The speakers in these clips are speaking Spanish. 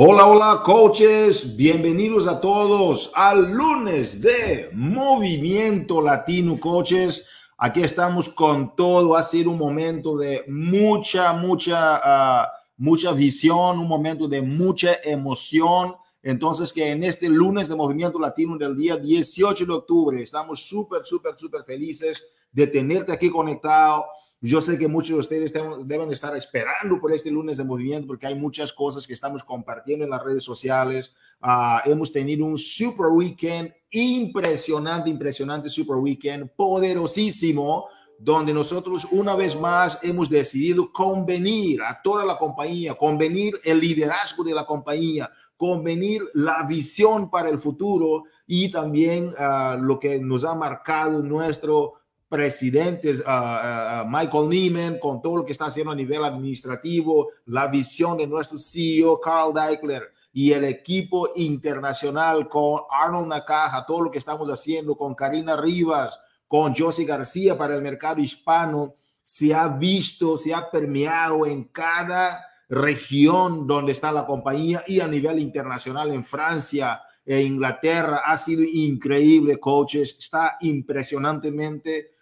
Hola, hola, coaches. Bienvenidos a todos al lunes de Movimiento Latino, coaches. Aquí estamos con todo. Ha sido un momento de mucha, mucha, uh, mucha visión, un momento de mucha emoción. Entonces, que en este lunes de Movimiento Latino del día 18 de octubre, estamos súper, súper, súper felices de tenerte aquí conectado yo sé que muchos de ustedes deben estar esperando por este lunes de movimiento porque hay muchas cosas que estamos compartiendo en las redes sociales. Uh, hemos tenido un super weekend impresionante, impresionante super weekend, poderosísimo, donde nosotros una vez más hemos decidido convenir a toda la compañía, convenir el liderazgo de la compañía, convenir la visión para el futuro y también uh, lo que nos ha marcado nuestro presidentes, Michael Neiman, con todo lo que está haciendo a nivel administrativo, la visión de nuestro CEO, Carl Deichler, y el equipo internacional con Arnold Nakaja, todo lo que estamos haciendo con Karina Rivas, con Josie García para el mercado hispano, se ha visto, se ha permeado en cada región donde está la compañía y a nivel internacional en Francia, e Inglaterra. Ha sido increíble, coaches. Está impresionantemente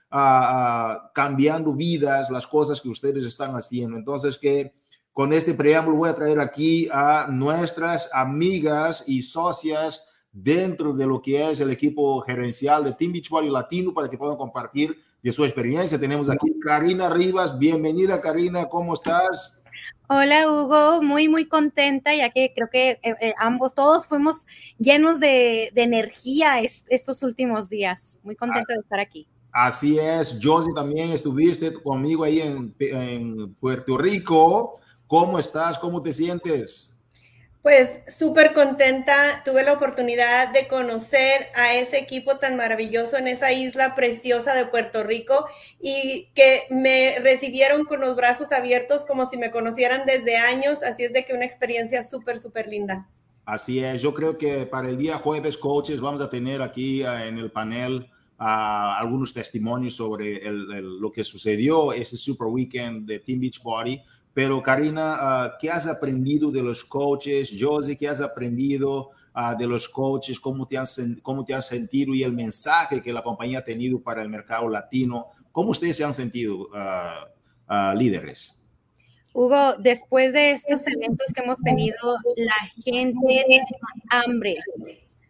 cambiando vidas, las cosas que ustedes están haciendo. Entonces, que con este preámbulo voy a traer aquí a nuestras amigas y socias dentro de lo que es el equipo gerencial de Team Beachbody Latino para que puedan compartir de su experiencia. Tenemos aquí Karina Rivas. Bienvenida, Karina. ¿Cómo estás? Hola Hugo, muy muy contenta ya que creo que eh, eh, ambos, todos fuimos llenos de, de energía estos últimos días. Muy contenta de estar aquí. Así es, Josie, también estuviste conmigo ahí en, Puerto Rico. ¿Cómo estás? ¿Cómo te sientes? Pues súper contenta, tuve la oportunidad de conocer a ese equipo tan maravilloso en esa isla preciosa de Puerto Rico y que me recibieron con los brazos abiertos como si me conocieran desde años, así es de que una experiencia súper, súper linda. Así es, yo creo que para el día jueves, coaches, vamos a tener aquí eh, en el panel algunos testimonios sobre lo que sucedió este Super Weekend de Team Beach Body. Pero Karina, ah, ¿qué has aprendido de los coaches? Josie, ¿qué has aprendido ah, de los coaches? ¿Cómo te, has, ¿Cómo te has sentido y el mensaje que la compañía ha tenido para el mercado latino? ¿Cómo ustedes se han sentido ah, líderes? Hugo, después de estos eventos que hemos tenido, la gente tiene hambre,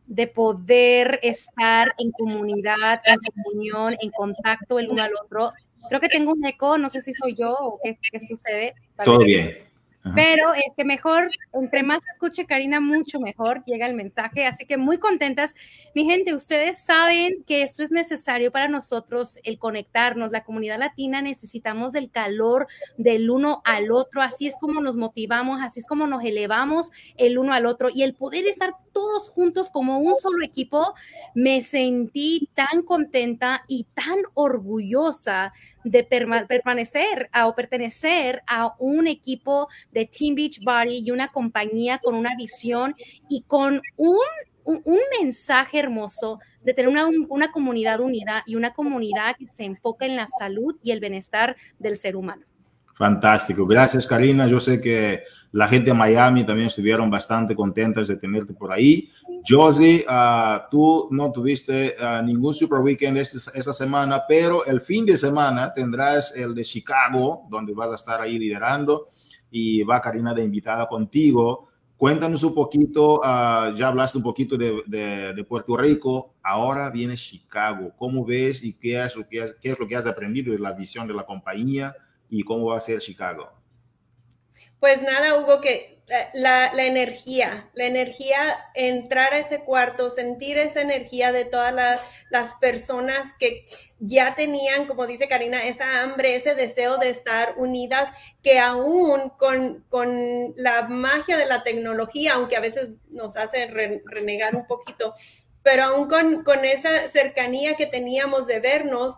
de poder estar en comunidad, en comunión, en contacto el uno al otro. Creo que tengo un eco, no sé si soy yo o qué, qué sucede. Todo bien. Pero es que mejor, entre más escuche Karina, mucho mejor llega el mensaje. Así que muy contentas. Mi gente, ustedes saben que esto es necesario para nosotros, el conectarnos. La comunidad latina necesitamos del calor del uno al otro. Así es como nos motivamos, así es como nos elevamos el uno al otro. Y el poder estar todos juntos como un solo equipo, me sentí tan contenta y tan orgullosa de permanecer o pertenecer a un equipo de Team Beach Body y una compañía con una visión y con un, un, mensaje hermoso de tener una, una comunidad unida y una comunidad que se enfoca en la salud y el bienestar del ser humano. Fantástico. Gracias, Karina. Yo sé que la gente de Miami también estuvieron bastante contentas de tenerte por ahí. Josie, uh, tú no tuviste uh, ningún Super Weekend este, esta semana, pero el fin de semana tendrás el de Chicago, donde vas a estar ahí liderando y va Karina de invitada contigo. Cuéntanos un poquito, uh, ya hablaste un poquito de, Puerto Rico, ahora viene Chicago. ¿Cómo ves y qué es, lo que qué es lo que has aprendido de la visión de la compañía? y cómo va a ser Chicago? Pues nada, Hugo, que eh, la, energía, la energía, entrar a ese cuarto, sentir esa energía de todas las personas que ya tenían, como dice Karina, esa hambre, ese deseo de estar unidas, que aún con, con la magia de la tecnología, aunque a veces nos hace renegar un poquito, pero aún con, con, esa cercanía que teníamos de vernos,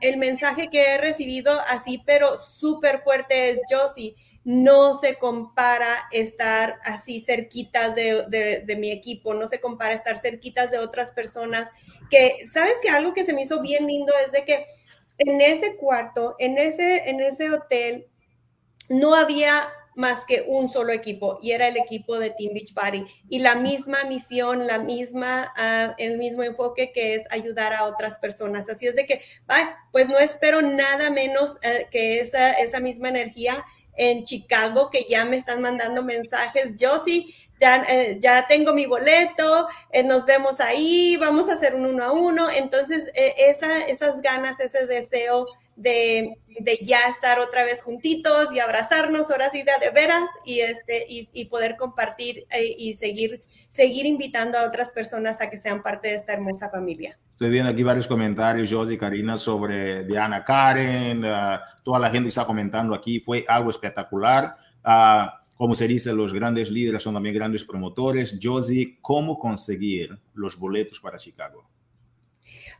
el mensaje que he recibido así, pero súper fuerte es, Josie, no se compara estar así cerquitas de, de, mi equipo, no se compara estar cerquitas de otras personas, que, ¿sabes que algo que se me hizo bien lindo es de que en ese cuarto, en ese, en ese hotel, no había más que un solo equipo y era el equipo de Team Beach Body y la misma misión, la misma, uh, el mismo enfoque que es ayudar a otras personas. Así es de que, pues no espero nada menos uh, que esa, esa misma energía en Chicago que ya me están mandando mensajes. Yo sí, ya, eh, ya tengo mi boleto, eh, nos vemos ahí, vamos a hacer un uno a uno. Entonces, eh, esa, esas ganas, ese deseo de, de, ya estar otra vez juntitos y abrazarnos, ahora sí de, veras, y, este, y, y poder compartir y seguir, seguir invitando a otras personas a que sean parte de esta hermosa familia. Estoy viendo aquí varios comentarios, José y Karina, sobre Diana Karen. Uh, toda la gente está comentando aquí. Fue algo espectacular. Uh, como se dice, los grandes líderes son también grandes promotores. Josie, ¿cómo conseguir los boletos para Chicago?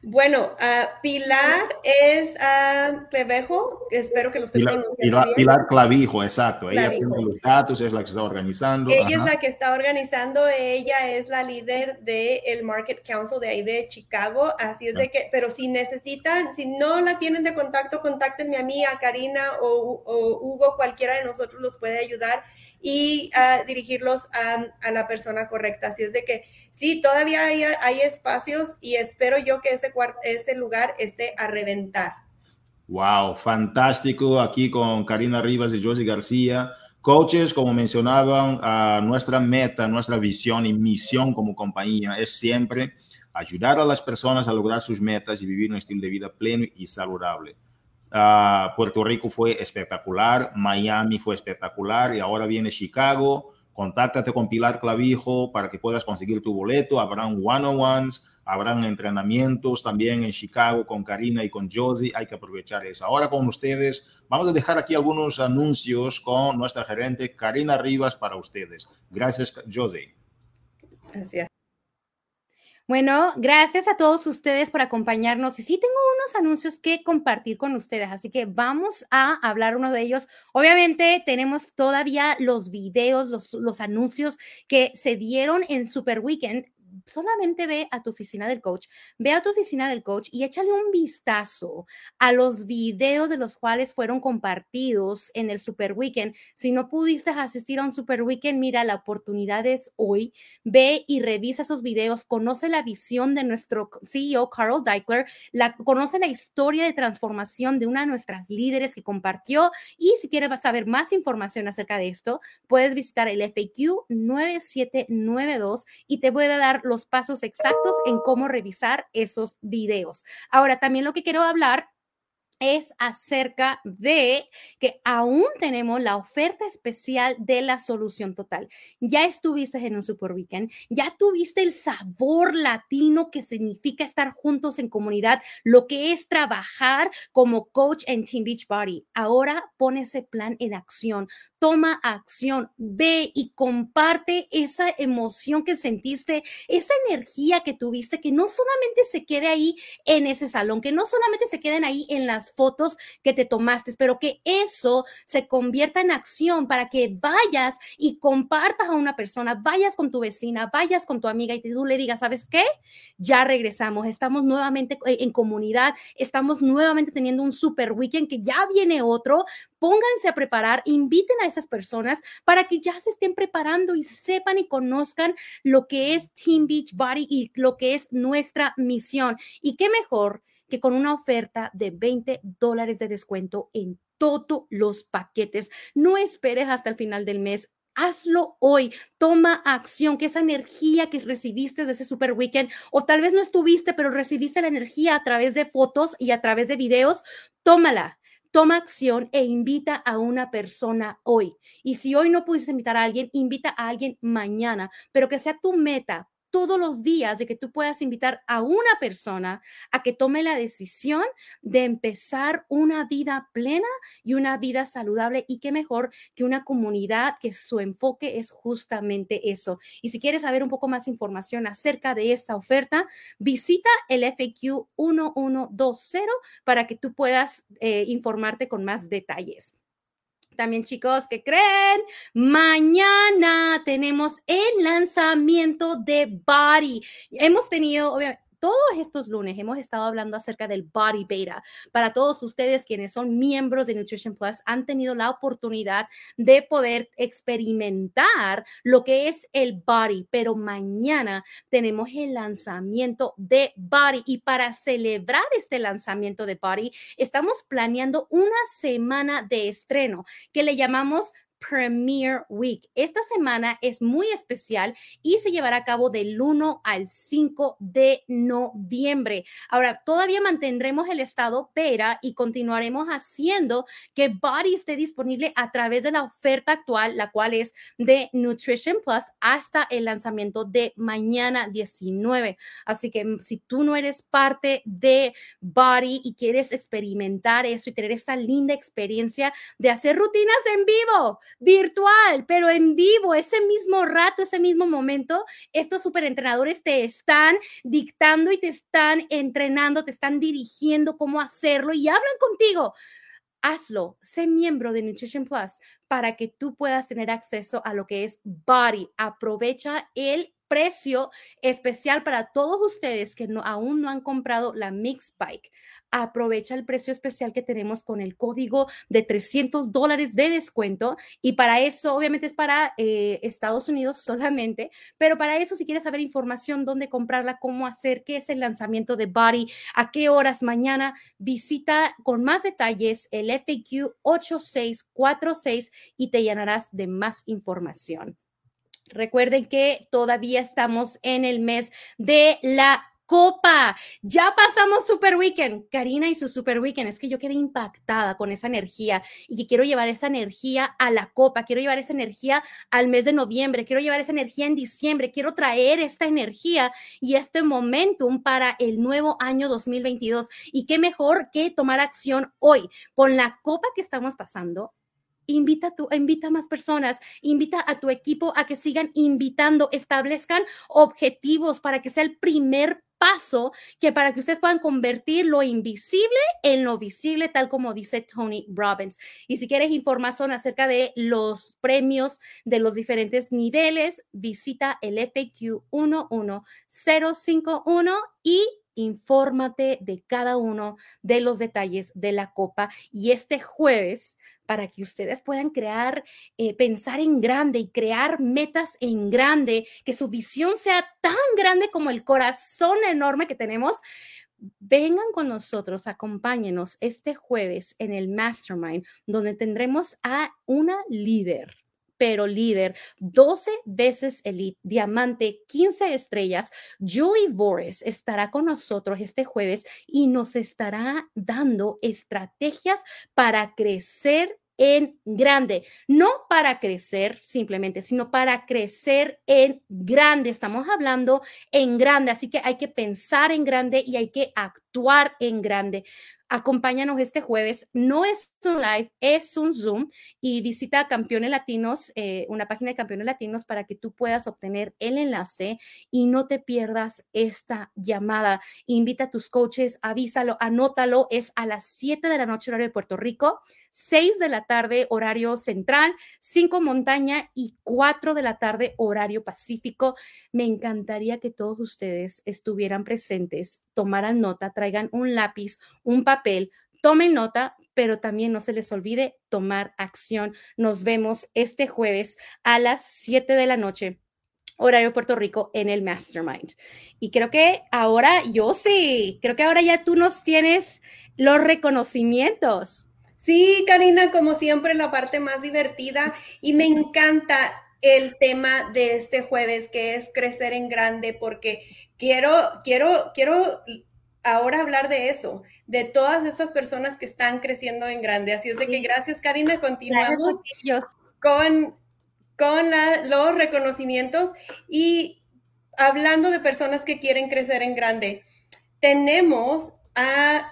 Bueno, uh, Pilar es uh, Clavijo, espero que lo esté Pilar, Pilar, Pilar, Clavijo, exacto. Ella tiene los datos, es la que está organizando. Ella Ajá. es la que está organizando, ella es la líder del el Market Council de ahí de Chicago, así es de que, pero si necesitan, si no la tienen de contacto, contáctenme a mí, a Karina o, o Hugo, cualquiera de nosotros los puede ayudar y uh, dirigirlos a, a, la persona correcta. Así es de que sí, todavía hay, espacios y espero yo que ese, lugar esté a reventar. Wow, fantástico aquí con Karina Rivas y Josie García. Coaches, como mencionaban, nuestra meta, nuestra visión y misión como compañía es siempre ayudar a las personas a lograr sus metas y vivir un estilo de vida pleno y saludable. Uh, Puerto Rico fue espectacular, Miami fue espectacular y ahora viene Chicago. Contáctate con Pilar Clavijo para que puedas conseguir tu boleto. Habrán one-on-ones, habrán entrenamientos también en Chicago con Karina y con Josie. Hay que aprovechar eso. Ahora con ustedes, vamos a dejar aquí algunos anuncios con nuestra gerente Karina Rivas para ustedes. Gracias, Josie. Gracias. Bueno, gracias a todos ustedes por acompañarnos. Y sí, tengo unos anuncios que compartir con ustedes, así que vamos a hablar uno de ellos. Obviamente tenemos todavía los videos, los, los anuncios que se dieron en Super Weekend solamente ve a tu oficina del coach, ve a tu oficina del coach y échale un vistazo a los videos de los cuales fueron compartidos en el Super Weekend. Si no pudiste asistir a un Super Weekend, mira, la oportunidad es hoy. Ve y revisa esos videos, conoce la visión de nuestro CEO, Carl Deichler, la, conoce la historia de transformación de una de nuestras líderes que compartió y si quieres saber más información acerca de esto, puedes visitar el FAQ 9792 y te puede dar los pasos exactos en cómo revisar esos videos. Ahora, también lo que quiero hablar es acerca de que aún tenemos la oferta especial de la solución total. Ya estuviste en un Super Weekend, ya tuviste el sabor latino que significa estar juntos en comunidad, lo que es trabajar como coach en Team Beach Body. Ahora pone ese plan en acción, toma acción, ve y comparte esa emoción que sentiste, esa energía que tuviste, que no solamente se quede ahí en ese salón, que no solamente se queden ahí en las fotos que te tomaste, pero que eso se convierta en acción para que vayas y compartas a una persona, vayas con tu vecina, vayas con tu amiga y tú le digas, ¿sabes qué? Ya regresamos, estamos nuevamente en comunidad, estamos nuevamente teniendo un super weekend que ya viene otro, pónganse a preparar, inviten a esas personas para que ya se estén preparando y sepan y conozcan lo que es Team Beach Body y lo que es nuestra misión. Y qué mejor que con una oferta de 20 dólares de descuento en todos los paquetes. No esperes hasta el final del mes. Hazlo hoy, toma acción, que esa energía que recibiste de ese super weekend, o tal vez no estuviste, pero recibiste la energía a través de fotos y a través de videos, tómala, toma acción e invita a una persona hoy. Y si hoy no pudiste invitar a alguien, invita a alguien mañana, pero que sea tu meta todos los días de que tú puedas invitar a una persona a que tome la decisión de empezar una vida plena y una vida saludable y qué mejor que una comunidad que su enfoque es justamente eso. Y si quieres saber un poco más información acerca de esta oferta, visita el FAQ 1120 para que tú puedas eh, informarte con más detalles. También chicos, ¿qué creen? Mañana tenemos el lanzamiento de Body. Hemos tenido, obviamente, todos estos lunes hemos estado hablando acerca del Body Beta. Para todos ustedes quienes son miembros de Nutrition Plus, han tenido la oportunidad de poder experimentar lo que es el Body, pero mañana tenemos el lanzamiento de Body y para celebrar este lanzamiento de Body, estamos planeando una semana de estreno que le llamamos Premier Week. Esta semana es muy especial y se llevará a cabo del 1 al 5 de noviembre. Ahora, todavía mantendremos el estado pera y continuaremos haciendo que Body esté disponible a través de la oferta actual, la cual es de Nutrition Plus hasta el lanzamiento de mañana 19. Así que mm, si tú no eres parte de Body y quieres experimentar eso y tener esta linda experiencia de hacer rutinas en vivo, virtual, pero en vivo, ese mismo rato, ese mismo momento, estos superentrenadores te están dictando y te están entrenando, te están dirigiendo cómo hacerlo y hablan contigo. Hazlo, sé miembro de Nutrition Plus para que tú puedas tener acceso a lo que es Body. Aprovecha el precio especial para todos ustedes que no, aún no han comprado la Mix Bike. Aprovecha el precio especial que tenemos con el código de 300 dólares de descuento. Y para eso, obviamente es para eh, Estados Unidos solamente, pero para eso, si quieres saber información, dónde comprarla, cómo hacer, qué es el lanzamiento de Body, a qué horas mañana, visita con más detalles el FAQ 8646 y te llenarás de más información. Recuerden que todavía estamos en el mes de la Copa. Ya pasamos Super Weekend. Karina y su Super Weekend. Es que yo quedé impactada con esa energía y que quiero llevar esa energía a la Copa. Quiero llevar esa energía al mes de noviembre. Quiero llevar esa energía en diciembre. Quiero traer esta energía y este momentum para el nuevo año 2022. Y qué mejor que tomar acción hoy con la Copa que estamos pasando invita, tu, invita a más personas, invita a tu equipo a que sigan invitando, establezcan objetivos para que sea el primer paso que para que ustedes puedan convertir lo invisible en lo visible, tal como dice Tony Robbins. Y si quieres información acerca de los premios de los diferentes niveles, visita el FAQ 11051 y infórmate de cada uno de los detalles de la copa. Y este jueves, para que ustedes puedan crear, eh, pensar en grande y crear metas en grande, que su visión sea tan grande como el corazón enorme que tenemos, vengan con nosotros, acompáñenos este jueves en el Mastermind, donde tendremos a una líder pero líder, 12 veces elite, diamante, 15 estrellas. Julie Boris estará con nosotros este jueves y nos estará dando estrategias para crecer en grande, no para crecer simplemente, sino para crecer en grande. Estamos hablando en grande, así que hay que pensar en grande y hay que actuar en grande. Acompáñanos este jueves. No es un live, es un Zoom y visita Campeones Latinos, eh, una página de Campeones Latinos para que tú puedas obtener el enlace y no te pierdas esta llamada. Invita a tus coaches, avísalo, anótalo. Es a las 7 de la noche horario de Puerto Rico, 6 de la tarde horario central, 5 montaña y 4 de la tarde horario pacífico. Me encantaría que todos ustedes estuvieran presentes, tomaran nota, traigan un lápiz, un papel tomen nota, pero también no se les olvide tomar acción. Nos vemos este jueves a las 7 de la noche horario Puerto Rico en el Mastermind. Y creo que ahora yo sí, creo que ahora ya tú nos tienes los reconocimientos. Sí, Karina, como siempre, la parte más divertida y me encanta el tema de este jueves que es crecer en grande porque quiero, quiero, quiero ahora hablar de eso, de todas estas personas que están creciendo en grande. Así es de que gracias, Karina. Continuamos con, con los reconocimientos y hablando de personas que quieren crecer en grande. Tenemos a,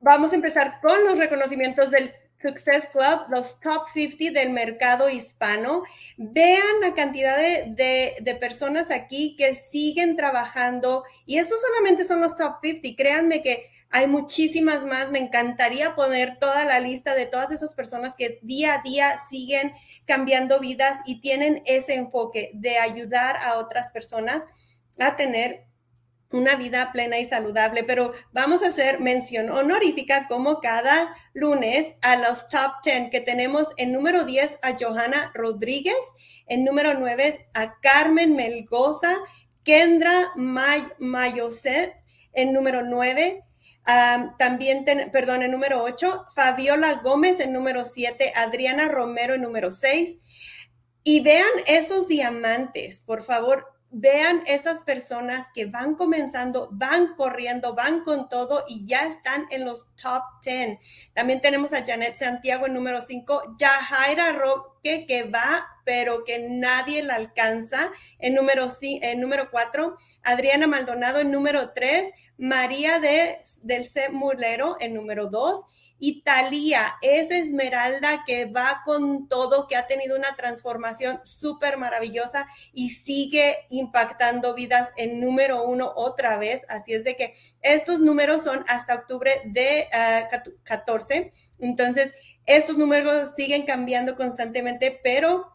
vamos a empezar con los reconocimientos del Success Club, los top 50 del mercado hispano. Vean la cantidad de, personas aquí que siguen trabajando y estos solamente son los top 50. Créanme que hay muchísimas más. Me encantaría poner toda la lista de todas esas personas que día a día siguen cambiando vidas y tienen ese enfoque de ayudar a otras personas a tener una vida plena y saludable, pero vamos a hacer mención honorífica como cada lunes a los top 10 que tenemos. En número 10 a Johanna Rodríguez, en número 9 a Carmen Melgoza, Kendra May Mayoset, en número 9, también, perdón, en número 8, Fabiola Gómez. En número 7, Adriana Romero. En número 6. Y vean esos diamantes, por favor, vean esas personas que van comenzando, van corriendo, van con todo y ya están en los top 10. También tenemos a Janet Santiago en número 5, Yajaira Roque que va, pero que nadie la alcanza en número, en número 4, Adriana Maldonado en número 3, María de, del C. Mulero en número 2 y Talía, esa esmeralda que va con todo, que ha tenido una transformación súper maravillosa y sigue impactando vidas en número uno otra vez. Así es de que estos números son hasta octubre de 14. Ah, Entonces, estos números siguen cambiando constantemente, pero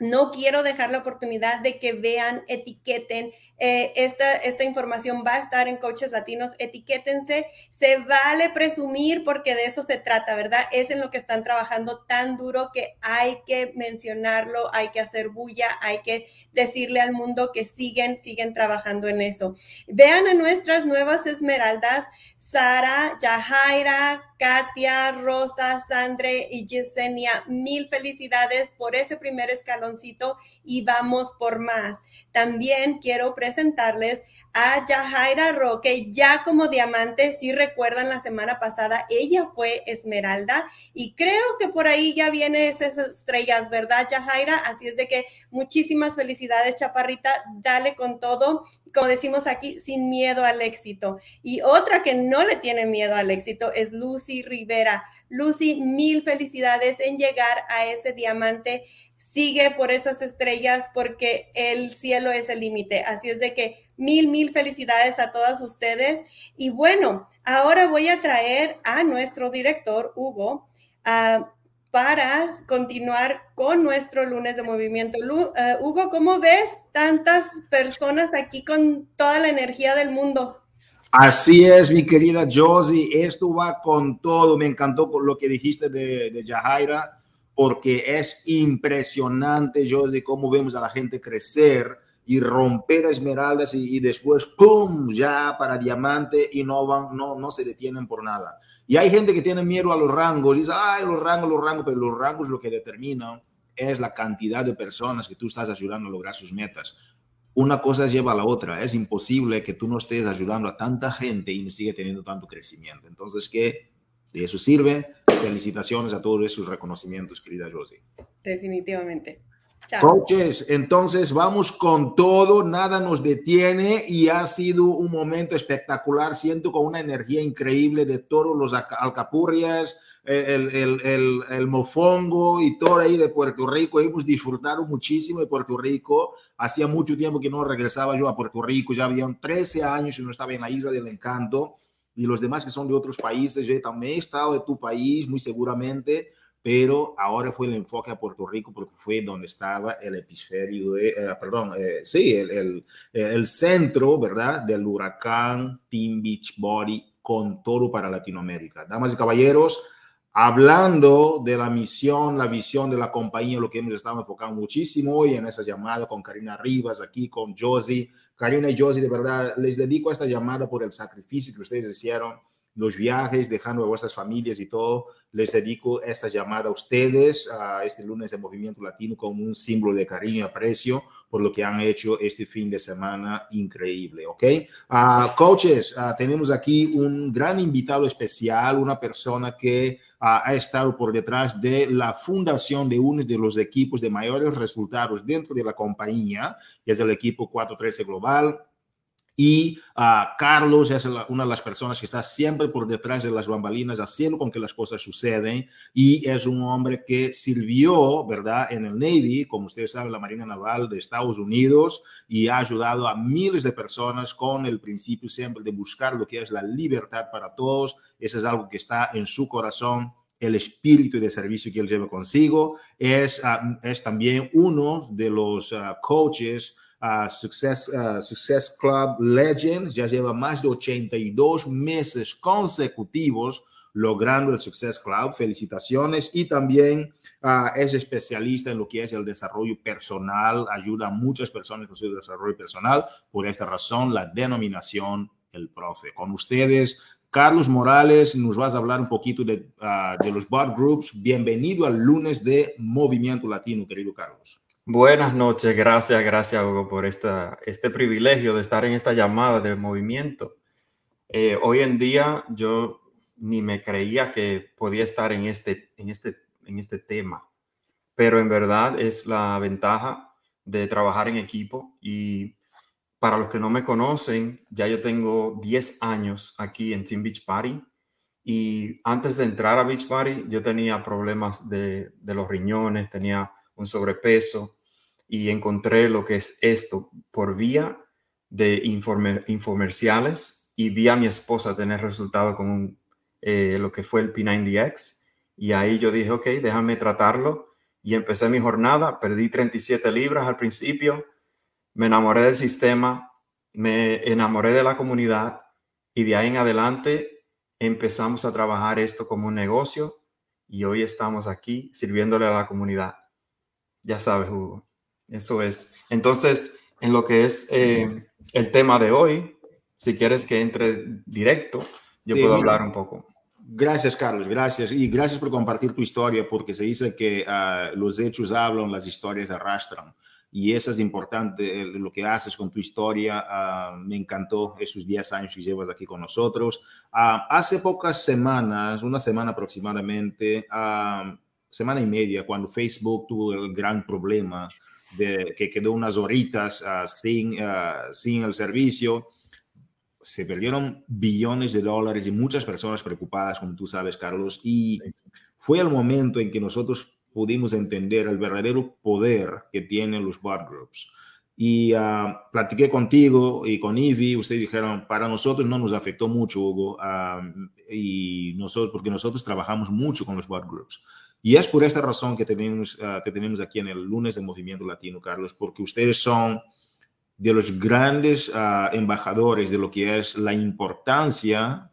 no quiero dejar la oportunidad de que vean, etiqueten. Eh, esta, esta información va a estar en Coaches Latinos. Etiquétense. Se vale presumir porque de eso se trata, ¿verdad? Es en lo que están trabajando tan duro que hay que mencionarlo, hay que hacer bulla, hay que decirle al mundo que siguen, siguen trabajando en eso. Vean a nuestras nuevas esmeraldas. Sara, Yajaira, Katia, Rosa, Sandre y Yesenia, mil felicidades por ese primer escaloncito y vamos por más. También quiero presentarles a Yajaira Roque, ya como diamante, si recuerdan la semana pasada, ella fue Esmeralda y creo que por ahí ya viene esas estrellas, ¿verdad, Yajaira? Así es de que muchísimas felicidades, Chaparrita, dale con todo, como decimos aquí, sin miedo al éxito. Y otra que no le tiene miedo al éxito es Lucy Rivera. Lucy, mil felicidades en llegar a ese diamante. Sigue por esas estrellas porque el cielo es el límite. Así es de que mil, mil felicidades a todas ustedes. Y bueno, ahora voy a traer a nuestro director, Hugo, para continuar con nuestro lunes de movimiento. Eh, Hugo, ¿cómo ves tantas personas aquí con toda la energía del mundo? Así es, mi querida Josie, esto va con todo. Me encantó lo que dijiste de, de Yajaira, porque es impresionante, Josie, cómo vemos a la gente crecer y romper esmeraldas y, después, ¡pum!, ya para diamante y no, van, no, no se detienen por nada. Y hay gente que tiene miedo a los rangos, dice, ay, los rangos, los rangos, pero los rangos lo que determinan es la cantidad de personas que tú estás ayudando a lograr sus metas una cosa lleva a la otra. Es imposible que tú no estés ayudando a tanta gente y no sigue teniendo tanto crecimiento. Entonces, ¿qué? De eso sirve. Felicitaciones a todos esos reconocimientos, querida Josie. Definitivamente. Coaches, entonces vamos con todo, nada nos detiene y ha sido un momento espectacular. Siento con una energía increíble de todos los alcapurrias, el, el, el, el, mofongo y todo ahí de Puerto Rico. Hemos disfrutado muchísimo de Puerto Rico. Hacía mucho tiempo que no regresaba yo a Puerto Rico, ya habían 13 años y no estaba en la isla del encanto. Y los demás que son de otros países, yo también he estado de tu país, muy seguramente, pero ahora fue el enfoque a Puerto Rico porque fue donde estaba el episodio de, eh, perdón, eh, sí, el, el, el, centro, ¿verdad?, del huracán Team Beach Body con todo para Latinoamérica. Damas y caballeros, hablando de la misión, la visión de la compañía, lo que hemos estado enfocando muchísimo hoy en esa llamada con Karina Rivas, aquí con Josie. Karina y Josie, de verdad, les dedico esta llamada por el sacrificio que ustedes hicieron, los viajes, dejando a vuestras familias y todo. Les dedico esta llamada a ustedes, a este lunes de Movimiento Latino, como un símbolo de cariño y aprecio por lo que han hecho este fin de semana increíble, ¿ok? Uh, coaches, uh, tenemos aquí un gran invitado especial, una persona que uh, ha estado por detrás de la fundación de uno de los equipos de mayores resultados dentro de la compañía, que es el equipo 413 Global y uh, Carlos es la, una de las personas que está siempre por detrás de las bambalinas haciendo con que las cosas suceden y es un hombre que sirvió, ¿verdad?, en el Navy, como ustedes saben, la Marina Naval de Estados Unidos y ha ayudado a miles de personas con el principio siempre de buscar lo que es la libertad para todos. Eso es algo que está en su corazón el espíritu de servicio que él lleva consigo. Es, uh, es también uno de los uh, coaches Success, Success Club Legends, ya lleva más de 82 meses consecutivos logrando el Success Club. Felicitaciones. Y también es especialista en lo que es el desarrollo personal, ayuda a muchas personas con su desarrollo personal. Por esta razón, la denominación el profe. Con ustedes, Carlos Morales, nos vas a hablar un poquito de, de los bar groups. Bienvenido al lunes de Movimiento Latino, querido Carlos. Buenas noches, gracias, gracias Hugo por esta, este privilegio de estar en esta llamada de movimiento. Eh, hoy en día yo ni me creía que podía estar en este, en, este, en este tema, pero en verdad es la ventaja de trabajar en equipo y para los que no me conocen, ya yo tengo 10 años aquí en Team Beach Party y antes de entrar a Beach Party yo tenía problemas de, de los riñones, tenía un sobrepeso y encontré lo que es esto por vía de infomerciales y vi a mi esposa tener resultado con eh, lo que fue el P90X y ahí yo dije, ok, déjame tratarlo y empecé mi jornada, perdí 37 libras al principio, me enamoré del sistema, me enamoré de la comunidad y de ahí en adelante empezamos a trabajar esto como un negocio y hoy estamos aquí sirviéndole a la comunidad. Ya sabes, Hugo. Eso es. Entonces, en lo que es eh, el tema de hoy, si quieres que entre directo, yo puedo hablar un poco. Gracias, Carlos, gracias. Y gracias por compartir tu historia, porque se dice que ah, los hechos hablan, las historias arrastran. Y eso es importante, lo que haces con tu historia. Ah, me encantó esos 10 años que llevas aquí con nosotros. Ah, hace pocas semanas, una semana aproximadamente, semana y media, cuando Facebook tuvo el gran problema de que quedó unas horitas uh, sin, uh, sin el servicio, se perdieron billones de dólares y muchas personas preocupadas, como tú sabes, Carlos, y fue el momento en que nosotros pudimos entender el verdadero poder que tienen los bot groups. Y uh, platiqué contigo y con Ivy, ustedes dijeron, para nosotros no nos afectó mucho, Hugo, y nosotros, porque nosotros trabajamos mucho con los bot groups. Y es por esta razón que tenemos, que tenemos aquí en el lunes de Movimiento Latino, Carlos, porque ustedes son de los grandes uh, embajadores de lo que es la importancia,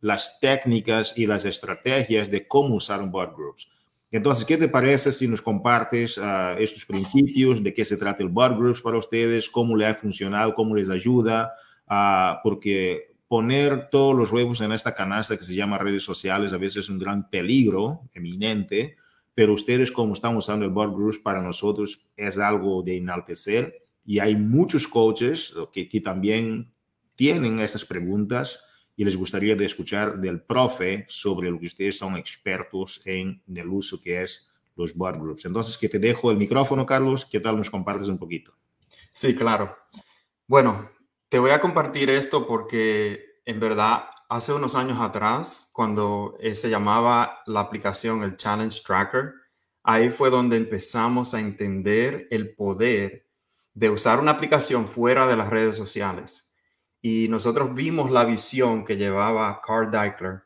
las técnicas y las estrategias de cómo usar un bot groups. Entonces, ¿qué te parece si nos compartes uh, estos principios, de qué se trata el bot groups para ustedes, cómo le ha funcionado, cómo les ayuda? porque poner todos los huevos en esta canasta que se llama redes sociales a veces es un gran peligro eminente, pero ustedes como están usando el board groups para nosotros es algo de enaltecer y hay muchos coaches que, que también tienen estas preguntas y les gustaría de escuchar del profe sobre lo que ustedes son expertos en, el uso que es los board groups. Entonces, que te dejo el micrófono, Carlos, ¿qué tal nos compartes un poquito? Sí, claro. Bueno, te voy a compartir esto porque en verdad hace unos años atrás, cuando eh, se llamaba la aplicación el Challenge Tracker, ahí fue donde empezamos a entender el poder de usar una aplicación fuera de las redes sociales. Y nosotros vimos la visión que llevaba Carl Deichler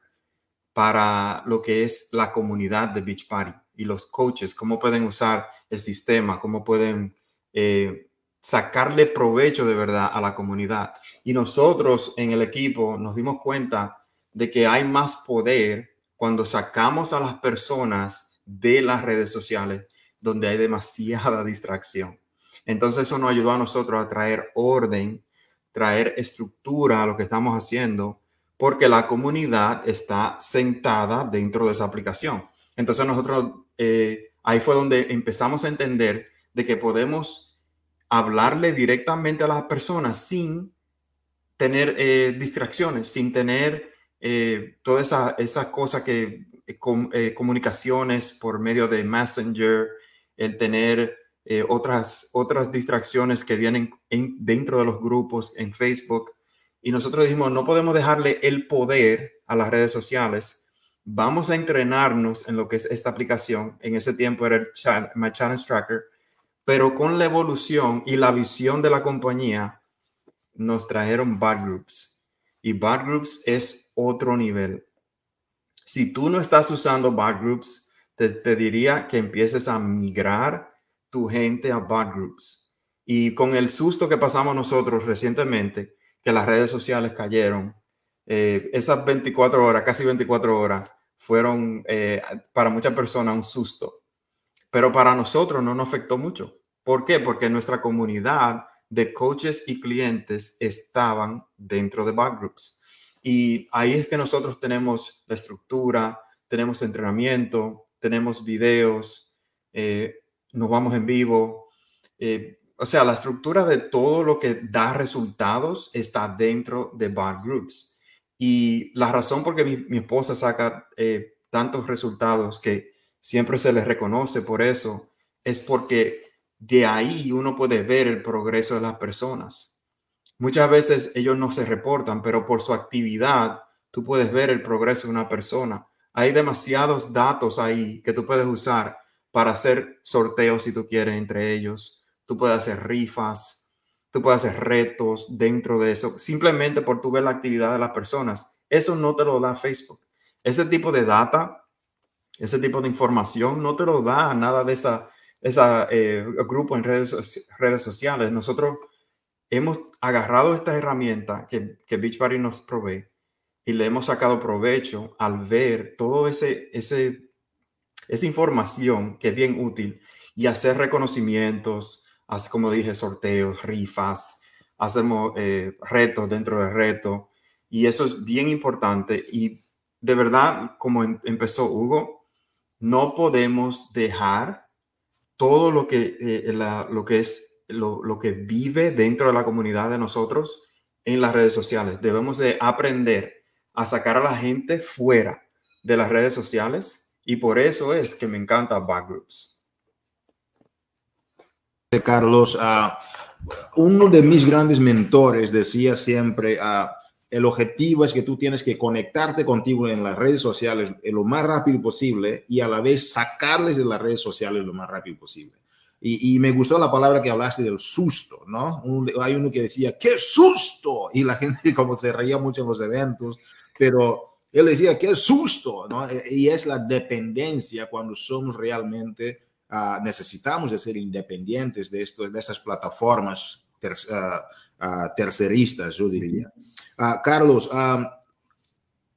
para lo que es la comunidad de Beach Party y los coaches, cómo pueden usar el sistema, cómo pueden eh, sacarle provecho de verdad a la comunidad. Y nosotros en el equipo nos dimos cuenta de que hay más poder cuando sacamos a las personas de las redes sociales donde hay demasiada distracción. Entonces eso nos ayudó a nosotros a traer orden, traer estructura a lo que estamos haciendo, porque la comunidad está sentada dentro de esa aplicación. Entonces nosotros eh, ahí fue donde empezamos a entender de que podemos hablarle directamente a las personas sin tener eh, distracciones, sin tener eh, toda esa, esa cosa que eh, comunicaciones por medio de Messenger, el tener otras, otras distracciones que vienen dentro de los grupos en Facebook. Y nosotros dijimos, no podemos dejarle el poder a las redes sociales. Vamos a entrenarnos en lo que es esta aplicación. En ese tiempo era el My Challenge Tracker pero con la evolución y la visión de la compañía, nos trajeron bad groups. Y bad groups es otro nivel. Si tú no estás usando bad groups, te, diría que empieces a migrar tu gente a bad groups. Y con el susto que pasamos nosotros recientemente, que las redes sociales cayeron, eh, esas 24 horas, casi 24 horas, fueron eh, para muchas personas un susto. Pero para nosotros no nos afectó mucho. ¿Por qué? Porque nuestra comunidad de coaches y clientes estaban dentro de Backgroups. Y ahí es que nosotros tenemos la estructura, tenemos entrenamiento, tenemos videos, eh, nos vamos en vivo. Eh, o sea, la estructura de todo lo que da resultados está dentro de Backgroups. Y la razón por qué mi, esposa saca eh, tantos resultados que siempre se le reconoce por eso es porque de ahí uno puede ver el progreso de las personas. Muchas veces ellos no se reportan, pero por su actividad tú puedes ver el progreso de una persona. Hay demasiados datos ahí que tú puedes usar para hacer sorteos si tú quieres entre ellos. Tú puedes hacer rifas, tú puedes hacer retos dentro de eso, simplemente por tu ver la actividad de las personas. Eso no te lo da Facebook. Ese tipo de data, ese tipo de información no te lo da nada de esa ese eh, grupo en redes, redes sociales. Nosotros hemos agarrado esta herramienta que, que Beachbody nos provee y le hemos sacado provecho al ver todo ese, ese, esa información que es bien útil y hacer reconocimientos, así como dije, sorteos, rifas, hacemos eh, retos dentro de retos y eso es bien importante y de verdad, como em, empezó Hugo, no podemos dejar todo lo que, eh, lo que es, lo, que vive dentro de la comunidad de nosotros en las redes sociales. Debemos de aprender a sacar a la gente fuera de las redes sociales y por eso es que me encanta Backgroups. Carlos, uh, uno de mis grandes mentores decía siempre, uh, el objetivo es que tú tienes que conectarte contigo en las redes sociales lo más rápido posible y a la vez sacarles de las redes sociales lo más rápido posible. Y, me gustó la palabra que hablaste del susto, ¿no? hay uno que decía, ¡qué susto! Y la gente como se reía mucho en los eventos, pero él decía, ¡qué susto! ¿no? E, y es la dependencia cuando somos realmente, uh, necesitamos de ser independientes de, esto, de esas plataformas uh, terceristas, yo diría. Ah, Carlos,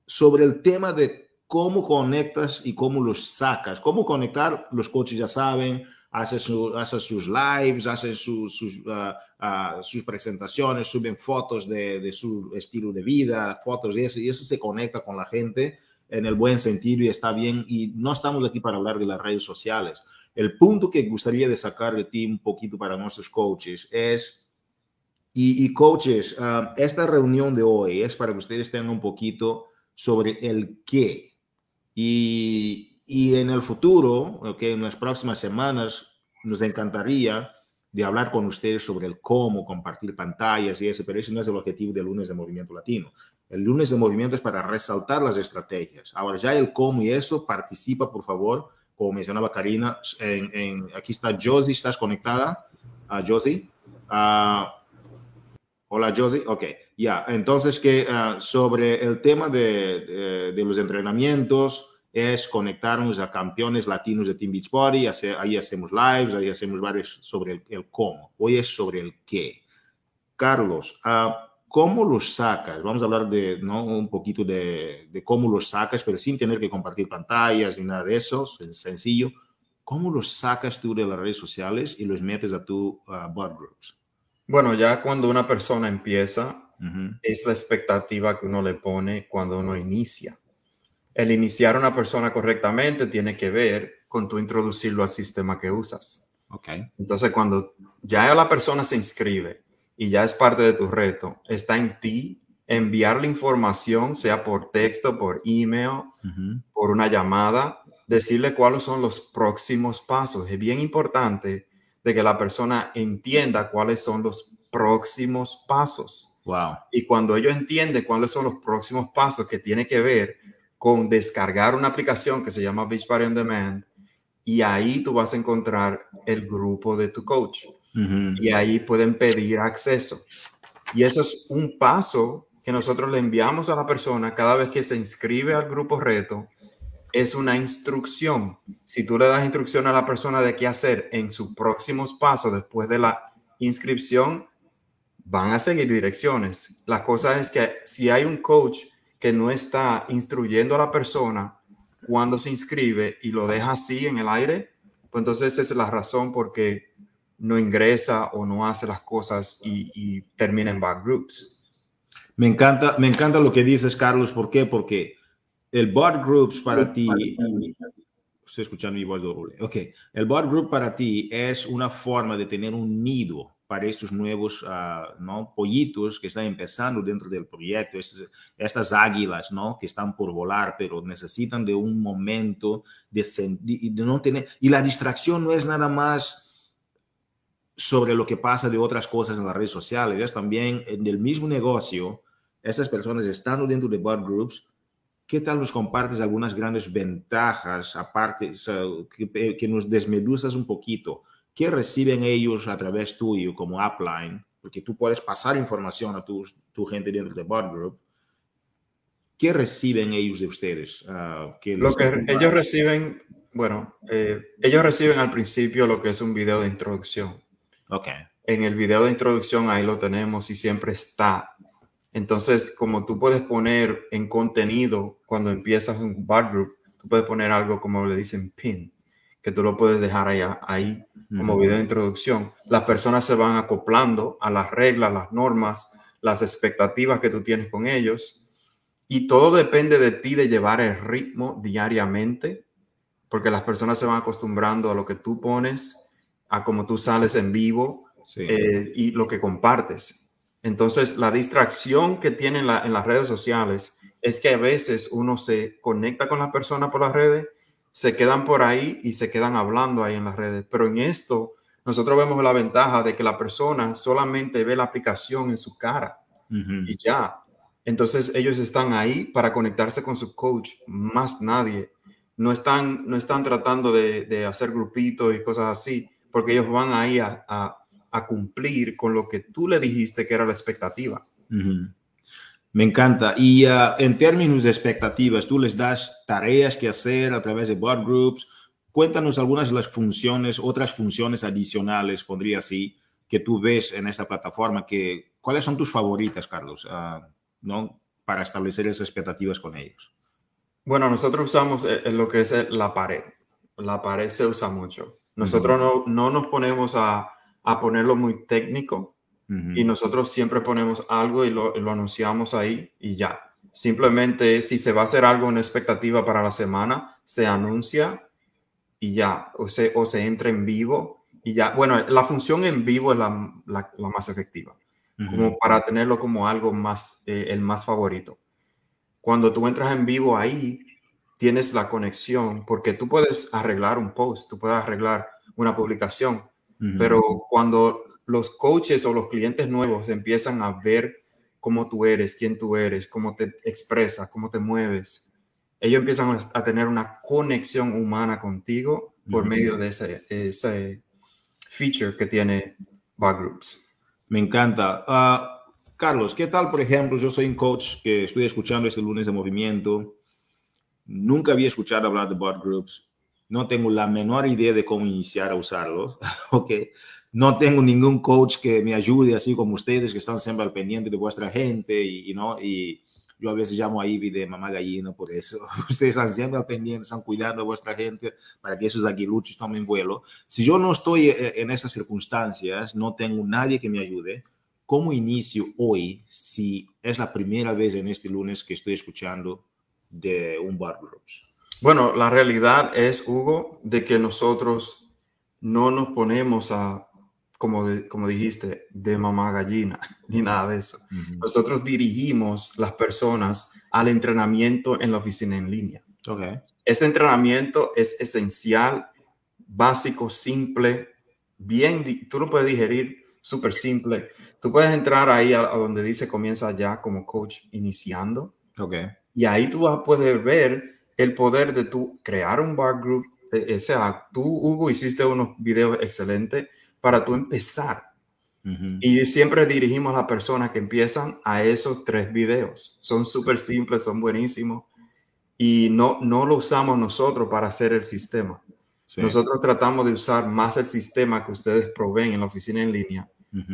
sobre el tema de cómo conectas y cómo los sacas, cómo conectar, los coaches ya saben, hacen, sus lives, hacen sus, ah, ah, sus, presentaciones, suben fotos de, su estilo de vida, fotos y eso, y eso se conecta con la gente en el buen sentido y está bien. Y no estamos aquí para hablar de las redes sociales. El punto que gustaría de sacar de ti un poquito para nuestros coaches es y, coaches, ah, esta reunión de hoy es para que ustedes tengan un poquito sobre el qué. Y, y en el futuro, okay, en las próximas semanas, nos encantaría de hablar con ustedes sobre el cómo, compartir pantallas y eso, pero ese no es el objetivo del lunes de Movimiento Latino. El lunes de Movimiento es para resaltar las estrategias. Ahora, ya el cómo y eso, participa, por favor, como mencionaba Karina. En, aquí está Josie, ¿estás conectada? a Josie. Uh, Hola, Josie. Ok, ya. Entonces, que ah, sobre el tema de, los entrenamientos, es conectarnos a campeones latinos de Team Beachbody. ahí hacemos lives, ahí hacemos varios sobre el, cómo. Hoy es sobre el qué. Carlos, uh, ¿cómo los sacas? Vamos a hablar de ¿no? un poquito de, de, cómo los sacas, pero sin tener que compartir pantallas ni nada de eso. Es sencillo. ¿Cómo los sacas tú de las redes sociales y los metes a tu uh, groups? Bueno, ya cuando una persona empieza, es la expectativa que uno le pone cuando uno inicia. El iniciar a una persona correctamente tiene que ver con tu introducirlo al sistema que usas. Okay. Entonces, cuando ya la persona se inscribe y ya es parte de tu reto, está en ti enviarle información, sea por texto, por email, por una llamada, decirle cuáles son los próximos pasos. Es bien importante de que la persona entienda cuáles son los próximos pasos. Wow. Y cuando ellos entienden cuáles son los próximos pasos que tiene que ver con descargar una aplicación que se llama Beachbody on Demand, y ahí tú vas a encontrar el grupo de tu coach. Y ahí pueden pedir acceso. Y eso es un paso que nosotros le enviamos a la persona cada vez que se inscribe al grupo reto es una instrucción. Si tú le das instrucción a la persona de qué hacer en sus próximos pasos después de la inscripción, van a seguir direcciones. La cosa es que si hay un coach que no está instruyendo a la persona cuando se inscribe y lo deja así en el aire, pues entonces esa es la razón por qué no ingresa o no hace las cosas y, termina en bad groups. Me encanta, me encanta lo que dices, Carlos. ¿Por qué? Porque el bot groups para ti, estoy escuchando mi voz doble. Ok, el bot group para ti es una forma de tener un nido para estos nuevos uh, ¿no? pollitos que están empezando dentro del proyecto, estas, estas, águilas ¿no? que están por volar, pero necesitan de un momento de, de, no tener... Y la distracción no es nada más sobre lo que pasa de otras cosas en las redes sociales, es también en el mismo negocio, estas personas estando dentro de bot groups, ¿qué tal nos compartes algunas grandes ventajas, aparte, o sea, que, que nos desmedusas un poquito? ¿Qué reciben ellos a través tuyo como upline? Porque tú puedes pasar información a tu, tu gente dentro de Bot Group. ¿Qué reciben ellos de ustedes? Uh, lo que ellos reciben, bueno, eh, ellos reciben al principio lo que es un video de introducción. Ok. En el video de introducción ahí lo tenemos y siempre está. Entonces, como tú puedes poner en contenido cuando empiezas un Bot Group, tú puedes poner algo como le dicen pin que tú lo puedes dejar ahí, ahí como video de introducción. Las personas se van acoplando a las reglas, las normas, las expectativas que tú tienes con ellos. Y todo depende de ti de llevar el ritmo diariamente, porque las personas se van acostumbrando a lo que tú pones, a cómo tú sales en vivo eh, y lo que compartes. Entonces, la distracción que tienen en las redes sociales es que a veces uno se conecta con la persona por las redes se quedan por ahí y se quedan hablando ahí en las redes. Pero en esto, nosotros vemos la ventaja de que la persona solamente ve la aplicación en su cara y ya. Entonces ellos están ahí para conectarse con su coach, más nadie. No están, no están tratando de, hacer grupitos y cosas así, porque ellos van ahí a, a, cumplir con lo que tú le dijiste que era la expectativa. Me encanta. Y uh, en términos de expectativas, tú les das tareas que hacer a través de bot groups. Cuéntanos algunas de las funciones, otras funciones adicionales, pondría así, que tú ves en esta plataforma. Que, ¿Cuáles son tus favoritas, Carlos, uh, ¿no? para establecer esas expectativas con ellos? Bueno, nosotros usamos eh, lo que es eh, la pared. La pared se usa mucho. Nosotros no, no, nos ponemos a, a ponerlo muy técnico, y nosotros siempre ponemos algo y lo, anunciamos ahí y ya. Simplemente si se va a hacer algo en expectativa para la semana, se anuncia y ya, o se, o se entra en vivo y ya. Bueno, la función en vivo es la, la, más efectiva, como para tenerlo como algo más, eh, el más favorito. Cuando tú entras en vivo ahí, tienes la conexión, porque tú puedes arreglar un post, tú puedes arreglar una publicación, pero cuando los coaches o los clientes nuevos empiezan a ver cómo tú eres, quién tú eres, cómo te expresas, cómo te mueves. Ellos empiezan a tener una conexión humana contigo por medio de ese, ese, feature que tiene Groups. Me encanta. Ah, Carlos, ¿qué tal, por ejemplo? Yo soy un coach que estoy escuchando este lunes de movimiento. Nunca había escuchado hablar de bot groups. No tengo la menor idea de cómo iniciar a usarlo. ok no tengo ningún coach que me ayude, así como ustedes que están siempre al pendiente de vuestra gente y, ¿no? y yo a veces llamo a Ivy de mamá gallina por eso. Ustedes están siempre al pendiente, están cuidando de vuestra gente para que esos aguiluchos tomen vuelo. Si yo no estoy eh, en esas circunstancias, no tengo nadie que me ayude, ¿cómo inicio hoy si es la primera vez en este lunes que estoy escuchando de un bar groups? Bueno, la realidad es, Hugo, de que nosotros no nos ponemos a como, como dijiste, de mamá gallina, ni nada de eso. Nosotros dirigimos las personas al entrenamiento en la oficina en línea. Okay. Ese entrenamiento es esencial, básico, simple, bien, tú lo puedes digerir, súper simple. Tú puedes entrar ahí a, donde dice comienza ya como coach iniciando. Okay. Y ahí tú vas a poder ver el poder de tú crear un bar group. E, o sea, tú, Hugo, hiciste unos videos excelentes para tú empezar. Y siempre dirigimos a las personas que empiezan a esos tres videos. Son súper simples, son buenísimos. Y no, no lo usamos nosotros para hacer el sistema. Nosotros tratamos de usar más el sistema que ustedes proveen en la oficina en línea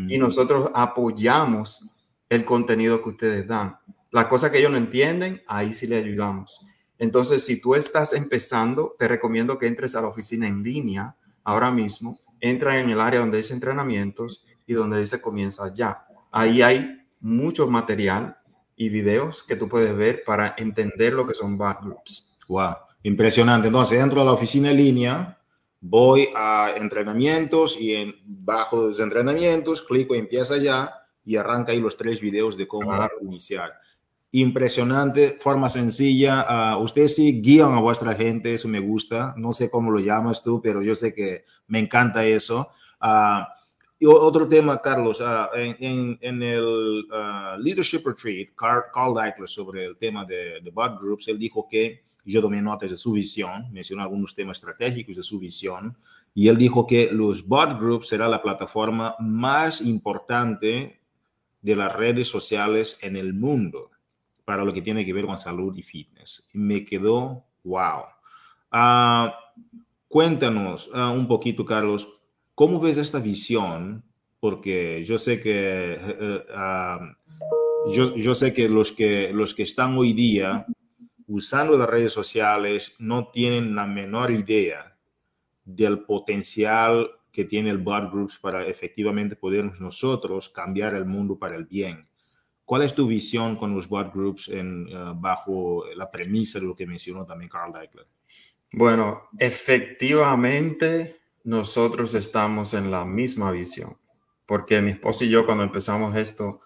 y nosotros apoyamos el contenido que ustedes dan. La cosa que ellos no entienden, ahí sí le ayudamos. Entonces, si tú estás empezando, te recomiendo que entres a la oficina en línea ahora mismo, entra en el área donde dice entrenamientos y donde dice comienza ya. Ahí hay mucho material y videos que tú puedes ver para entender lo que son bad groups. Wow, impresionante. Entonces, dentro de la oficina en línea, voy a entrenamientos y en, bajo los entrenamientos, clico empieza ya y arranca ahí los tres videos de cómo iniciar. Impresionante, forma sencilla. Uh, ustedes sí guían a vuestra gente, eso me gusta. No sé cómo lo llamas tú, pero yo sé que me encanta eso. Uh, y otro tema, Carlos, uh, en, en, el Leadership Retreat, Carl, Carl sobre el tema de, de bot groups, él dijo que, yo tomé notas de su visión, mencionó algunos temas estratégicos de su visión, y él dijo que los bot groups será la plataforma más importante de las redes sociales en el mundo para lo que tiene que ver con salud y fitness. me quedó wow. Ah, cuéntanos ah, un poquito, Carlos, ¿cómo ves esta visión? Porque yo sé que, eh, ah, yo, sé que los, que los que están hoy día usando las redes sociales no tienen la menor idea del potencial que tiene el Bot Groups para efectivamente poder nosotros cambiar el mundo para el bien. ¿Cuál es tu visión con los bot groups en, eh, bajo la premisa de lo que mencionó también Carl Deichler? Bueno, efectivamente nosotros estamos en la misma visión, porque mi esposa y yo cuando empezamos esto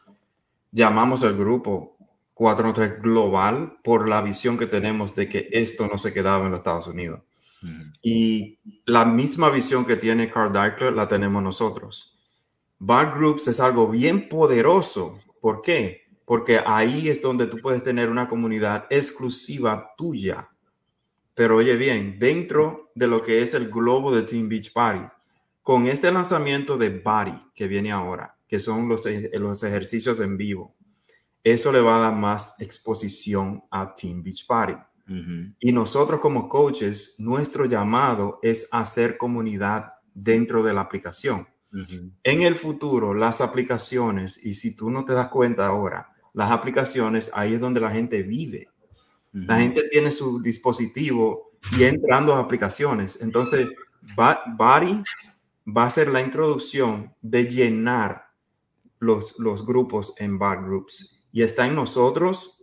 llamamos el grupo 493 Global por la visión que tenemos de que esto no se quedaba en los Estados Unidos. Y la misma visión que tiene Carl Deichler la tenemos nosotros. Bot Groups es algo bien poderoso ¿Por qué? Porque ahí es donde tú puedes tener una comunidad exclusiva tuya. Pero oye bien, dentro de lo que es el globo de Team Beach Party, con este lanzamiento de Body que viene ahora, que son los, e, los ejercicios en vivo, eso le va a dar más exposición a Team Beach Party. Y nosotros como coaches, nuestro llamado es hacer comunidad dentro de la aplicación. En el futuro, las aplicaciones, y si tú no te das cuenta ahora, las aplicaciones, ahí es donde la gente vive. La gente tiene su dispositivo y entrando a aplicaciones. Entonces, Body va a ser la introducción de llenar los, los grupos en Bad Groups. Y está en nosotros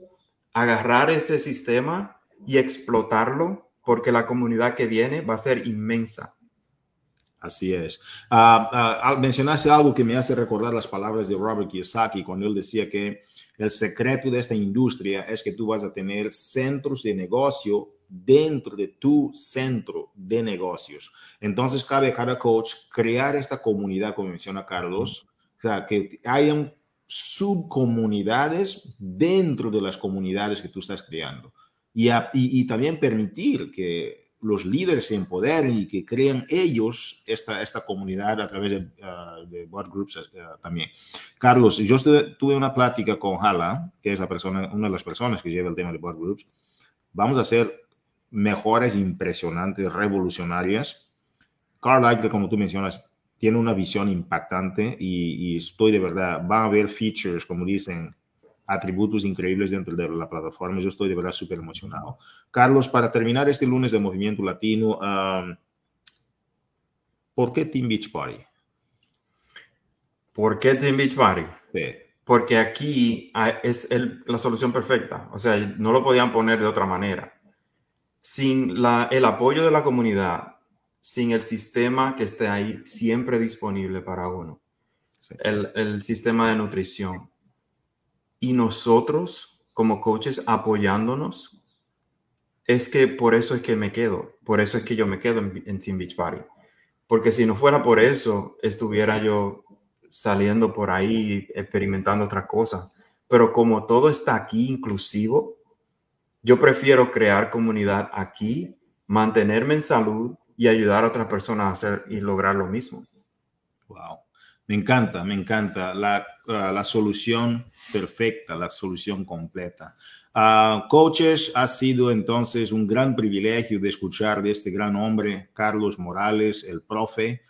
agarrar ese sistema y explotarlo porque la comunidad que viene va a ser inmensa. Así es. Uh, uh, mencionaste algo que me hace recordar las palabras de Robert Kiyosaki cuando él decía que el secreto de esta industria es que tú vas a tener centros de negocio dentro de tu centro de negocios. Entonces, cabe a cada coach crear esta comunidad, como menciona Carlos, o sea, que hayan subcomunidades dentro de las comunidades que tú estás creando. y, y también permitir que los líderes se empoderen y que crean ellos esta, esta comunidad a través de, uh, de board groups uh, también. Carlos, yo tuve una plática con Hala, que es la persona, una de las personas que lleva el tema de board groups. Vamos a hacer mejoras impresionantes, revolucionarias. Carl Eichler, como tú mencionas, tiene una visión impactante y, y estoy de verdad, va a haber features, como dicen, atributos increíbles dentro de la plataforma. Yo estoy de verdad súper emocionado. Carlos, para terminar este lunes de Movimiento Latino, ¿por qué Team Beach Party? ¿Por qué Team Beach Party? Porque aquí es la solución perfecta. O sea, no lo podían poner de otra manera. Sin la, el apoyo de la comunidad, sin el sistema que esté ahí siempre disponible para uno, el, el sistema de nutrición, y nosotros como coaches apoyándonos, es que por eso es que me quedo, por eso es que yo me quedo en, Team Beach Party. Porque si no fuera por eso, estuviera yo saliendo por ahí experimentando otras cosas. Pero como todo está aquí inclusivo, yo prefiero crear comunidad aquí, mantenerme en salud y ayudar a otras personas a hacer y lograr lo mismo. Wow. Me encanta, me encanta la, la solución perfecta, la solución completa. Uh, coaches, ha sido entonces un gran privilegio de escuchar de este gran hombre, Carlos Morales, el profe.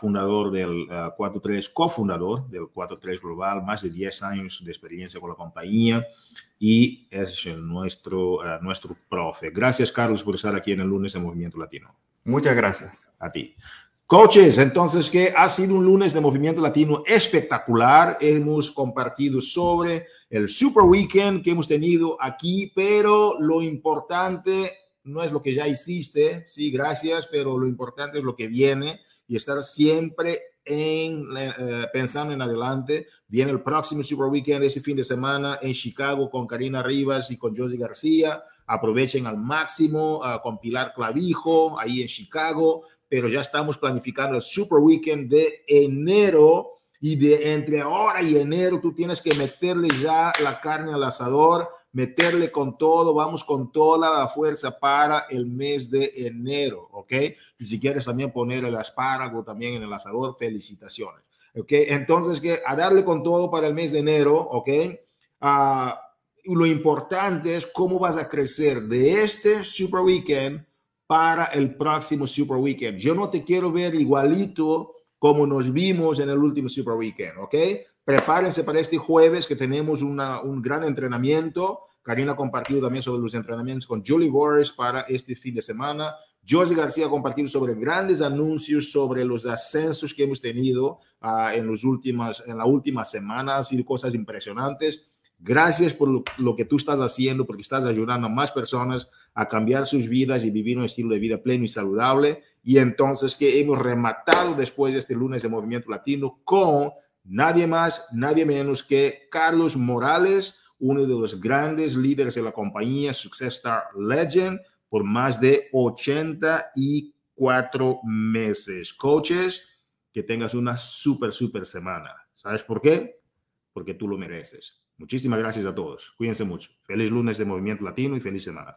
fundador del 43, cofundador del 43 Global, más de 10 años de experiencia con la compañía y es nuestro, nuestro profe. Gracias, Carlos, por estar aquí en el lunes de Movimiento Latino. Muchas gracias. A ti. Coaches, entonces que ha sido un lunes de Movimiento Latino espectacular. Hemos compartido sobre el Super Weekend que hemos tenido aquí, pero lo importante no es lo que ya hiciste, sí, gracias, pero lo importante es lo que viene y estar siempre en, eh, pensando en adelante. Viene el próximo Super Weekend ese fin de semana en Chicago con Karina Rivas y con Josie García. Aprovechen al máximo con Pilar Clavijo ahí en Chicago, pero ya estamos planificando el Super Weekend de enero y de entre ahora y enero tú tienes que meterle ya la carne al asador meterle con todo, vamos con toda la fuerza para el mes de enero, ¿ok? Y si quieres también poner el espárrago también en el asador, felicitaciones, ¿ok? Entonces, que a darle con todo para el mes de enero, ¿ok? Uh, lo importante es cómo vas a crecer de este Super Weekend para el próximo Super Weekend. Yo no te quiero ver igualito como nos vimos en el último Super Weekend, ¿ok? Prepárense para este jueves que tenemos un gran entrenamiento. Karina ha compartido también sobre los entrenamientos con Julie Boris para este fin de semana. José García ha compartido sobre grandes anuncios sobre los ascensos que hemos tenido uh, en, los últimas, en la última semana. Han sido cosas impresionantes. Gracias por lo, lo, que tú estás haciendo, porque estás ayudando a más personas a cambiar sus vidas y vivir un estilo de vida pleno y saludable. Y entonces que hemos rematado después de este lunes de Movimiento Latino con nadie más, nadie menos que Carlos Morales, uno de los grandes líderes de la compañía Success Star Legend por más de 84 meses. Coaches, que tengas una súper, súper semana. ¿Sabes por qué? Porque tú lo mereces. Muchísimas gracias a todos. Cuídense mucho. Feliz lunes de Movimiento Latino y feliz semana.